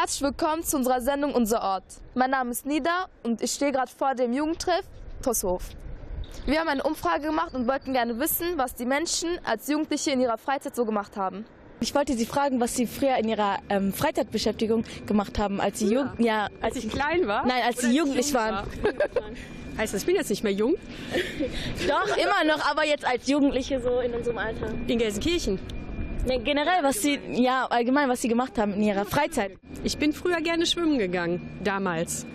Herzlich willkommen zu unserer Sendung Unser Ort. Mein Name ist Nida und ich stehe gerade vor dem Jugendtreff Tosshof. Wir haben eine Umfrage gemacht und wollten gerne wissen, was die Menschen als Jugendliche in ihrer Freizeit so gemacht haben. Ich wollte Sie fragen, was Sie früher in Ihrer ähm, Freizeitbeschäftigung gemacht haben, als Sie jung, ja, als ich klein war. Nein, als Sie jugendlich waren. War. heißt das, ich bin jetzt nicht mehr jung? Doch immer noch, aber jetzt als Jugendliche so in unserem Alter. In Gelsenkirchen. Ja, generell, was Sie, ja, allgemein, was Sie gemacht haben in Ihrer Freizeit. Ich bin früher gerne schwimmen gegangen, damals.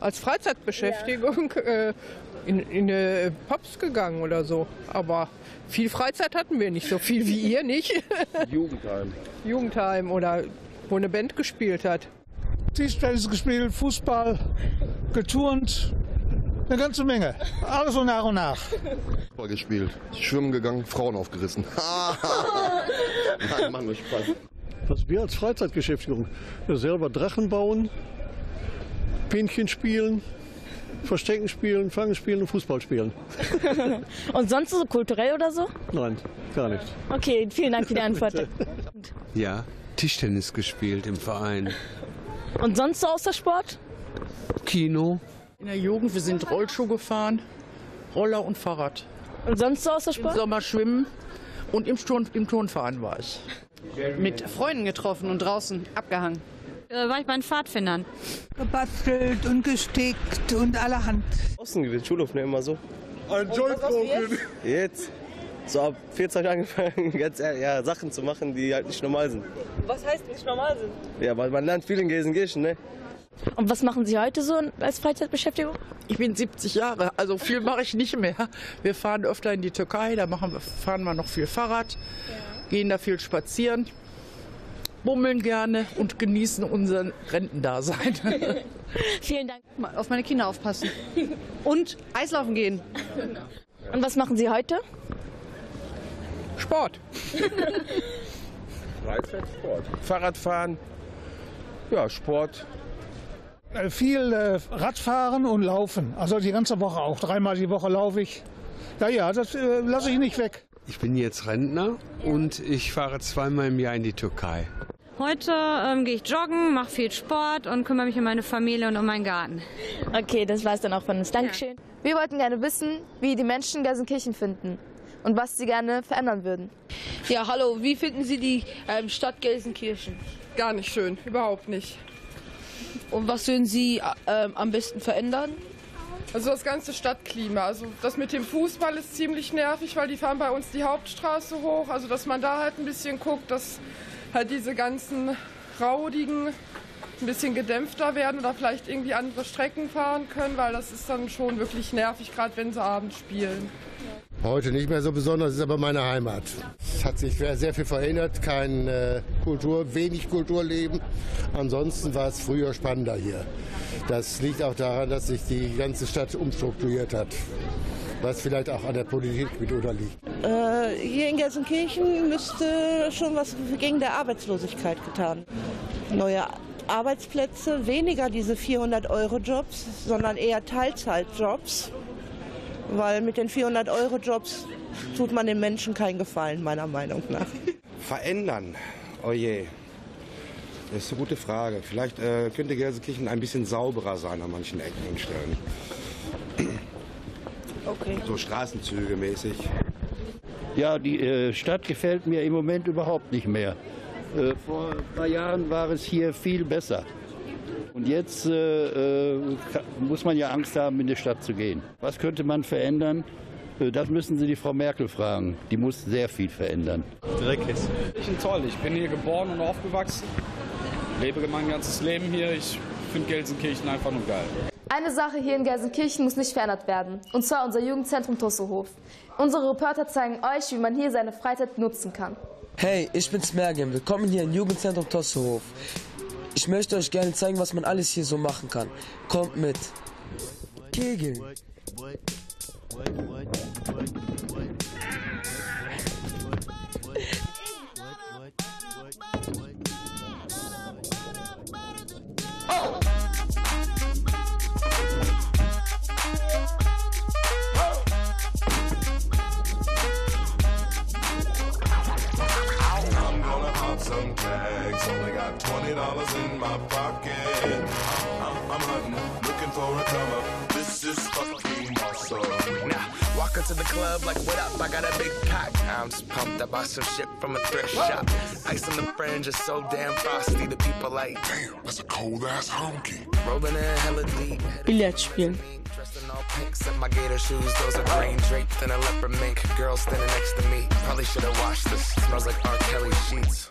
Als Freizeitbeschäftigung ja. äh, in, in äh, Pops gegangen oder so. Aber viel Freizeit hatten wir nicht, so viel wie ihr nicht. Jugendheim. Jugendheim oder wo eine Band gespielt hat. Tischtennis gespielt, Fußball, geturnt, eine ganze Menge. Alles so nach und nach. Fußball gespielt, schwimmen gegangen, Frauen aufgerissen. Nein, Mann, nur Spaß. Was wir als Freizeitbeschäftigung selber Drachen bauen, Pinchen spielen, Verstecken spielen, Fangen spielen und Fußball spielen. und sonst so kulturell oder so? Nein, gar nicht. Okay, vielen Dank für die Antwort. ja, Tischtennis gespielt im Verein. Und sonst so außer Sport? Kino. In der Jugend, wir sind Rollschuh gefahren, Roller und Fahrrad. Und sonst so außer Sport? Im Sommer schwimmen und im, Turn, im Turnverein war ich. Mit Freunden getroffen und draußen abgehangen äh, war ich bei den Pfadfindern. Gebastelt und gestickt und allerhand. Außen gewesen, Schulhof ne, immer so. Ein Joint jetzt? jetzt? So ab 14 angefangen, ganz ja, Sachen zu machen, die halt nicht normal sind. Was heißt nicht normal sind? Ja, weil man lernt viel in Gelsenkirchen, ne? Und was machen Sie heute so als Freizeitbeschäftigung? Ich bin 70 Jahre, also viel mache ich nicht mehr. Wir fahren öfter in die Türkei, da machen, fahren wir noch viel Fahrrad, ja. gehen da viel spazieren bummeln gerne und genießen unseren Rentendasein. Vielen Dank. Auf meine Kinder aufpassen. Und Eislaufen gehen. Und was machen Sie heute? Sport. Freizeitsport. Fahrradfahren. Ja, Sport. Äh, viel äh, Radfahren und Laufen. Also die ganze Woche auch. Dreimal die Woche laufe ich. Ja, ja, das äh, lasse ich nicht weg. Ich bin jetzt Rentner und ich fahre zweimal im Jahr in die Türkei. Heute ähm, gehe ich joggen, mache viel Sport und kümmere mich um meine Familie und um meinen Garten. Okay, das war es dann auch von uns. Dankeschön. Wir wollten gerne wissen, wie die Menschen Gelsenkirchen finden und was sie gerne verändern würden. Ja, hallo, wie finden Sie die ähm, Stadt Gelsenkirchen? Gar nicht schön, überhaupt nicht. Und was würden Sie äh, am besten verändern? Also das ganze Stadtklima. Also das mit dem Fußball ist ziemlich nervig, weil die fahren bei uns die Hauptstraße hoch. Also dass man da halt ein bisschen guckt, dass halt diese ganzen Raudigen ein bisschen gedämpfter werden oder vielleicht irgendwie andere Strecken fahren können, weil das ist dann schon wirklich nervig, gerade wenn sie abends spielen. Heute nicht mehr so besonders, ist aber meine Heimat. Es hat sich sehr viel verändert, kein äh, Kultur, wenig Kulturleben. Ansonsten war es früher spannender hier. Das liegt auch daran, dass sich die ganze Stadt umstrukturiert hat was vielleicht auch an der Politik mit unterliegt. Äh, hier in Gelsenkirchen müsste schon was gegen der Arbeitslosigkeit getan. Neue Arbeitsplätze, weniger diese 400-Euro-Jobs, sondern eher Teilzeitjobs, weil mit den 400-Euro-Jobs tut man den Menschen keinen Gefallen, meiner Meinung nach. Verändern, oh je. Das ist eine gute Frage. Vielleicht äh, könnte Gelsenkirchen ein bisschen sauberer sein an manchen Ecken und Stellen. Okay. So Straßenzüge mäßig. Ja, die äh, Stadt gefällt mir im Moment überhaupt nicht mehr. Äh, vor ein paar Jahren war es hier viel besser. Und jetzt äh, äh muss man ja Angst haben, in die Stadt zu gehen. Was könnte man verändern? Äh, das müssen Sie die Frau Merkel fragen. Die muss sehr viel verändern. Dreckig. Ich bin toll. Ich bin hier geboren und aufgewachsen. Lebe mein ganzes Leben hier. Ich finde Gelsenkirchen einfach nur geil. Eine Sache hier in Gelsenkirchen muss nicht verändert werden, und zwar unser Jugendzentrum Tossohof. Unsere Reporter zeigen euch, wie man hier seine Freizeit nutzen kann. Hey, ich bin's Mergen. Willkommen hier im Jugendzentrum Tossohof. Ich möchte euch gerne zeigen, was man alles hier so machen kann. Kommt mit. Kegeln. Oh! Walk into the club like, what up? I got a big cock. I'm just pumped. I bought some shit from a thrift shop. Ice on the fringe is so damn frosty. The people like, damn, that's a cold ass honky. Rolling in hella deep. Billard spielen. Dressed in all pink, set my gator shoes. Those are green draped in a leopard mink. Girl standing next to me. Probably should have washed this. Smells like R. Kelly sheets.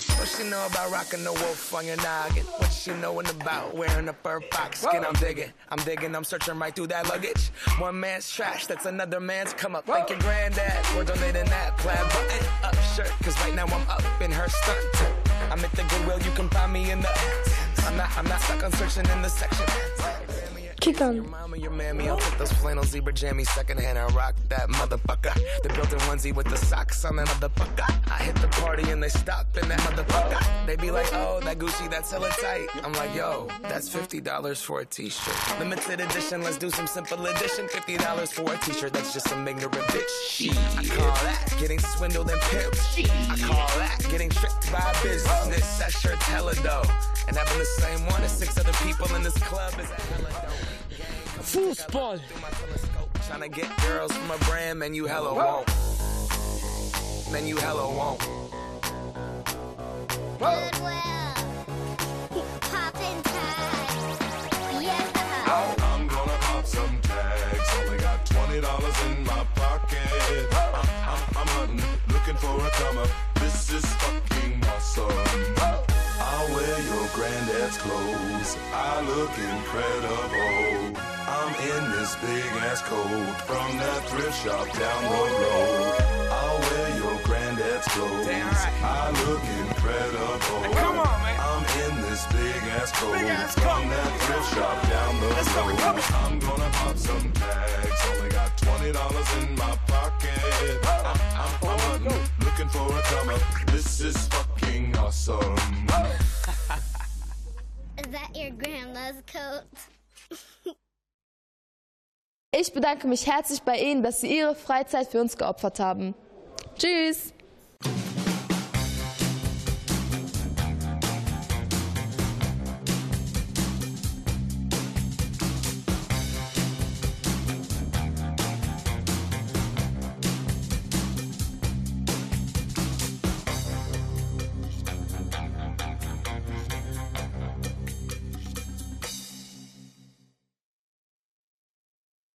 What she know about rocking the wolf on your noggin? What she knowin' about wearing a fur fox skin? I'm digging, I'm digging, I'm searching right through that luggage. One man's trash, that's another man's come up. Thank your granddad for donating that plaid button up shirt. Cause right now I'm up in her stunt. I'm at the Goodwill, you can find me in the. I'm not, I'm not stuck on searching in the section. Kickern. Mama, your mammy, I'll take those flannel zebra jammies secondhand and rock that motherfucker. The built-in onesie with the socks on that motherfucker. I hit the party and they stop in that motherfucker. They be like, oh, that Gucci, that's hella tight. I'm like, yo, that's $50 for a t-shirt. Limited edition, let's do some simple edition. $50 for a t-shirt, that's just some ignorant bitch. Shit. I call that getting swindled and pimped. I call that getting tricked by business. That shirt's hella dope. And having the same one as six other people in this club is a hella dope. Fußball. Trying to get girls from a brand, man, you hella won't. Man, you hella won't. I'm gonna pop some tags. Only got twenty dollars in my pocket. I'm, I'm, I'm hunting, looking for a come. This is fucking awesome. I'll wear your granddad's clothes. I look incredible. I'm in this big ass coat from that thrift shop down the road. I'll wear your granddad's clothes. I look incredible. Come on, man. I'm in this big ass coat Big ass from that thrift shop down the Let's go, road. come on. I'm gonna pop some tags. Only got twenty dollars in my pocket. I'm, I'm, I'm hunting, looking for a come up. This is fucking awesome. Is that your grandma's coat? Ich bedanke mich herzlich bei Ihnen, dass Sie Ihre Freizeit für uns geopfert haben. Tschüss!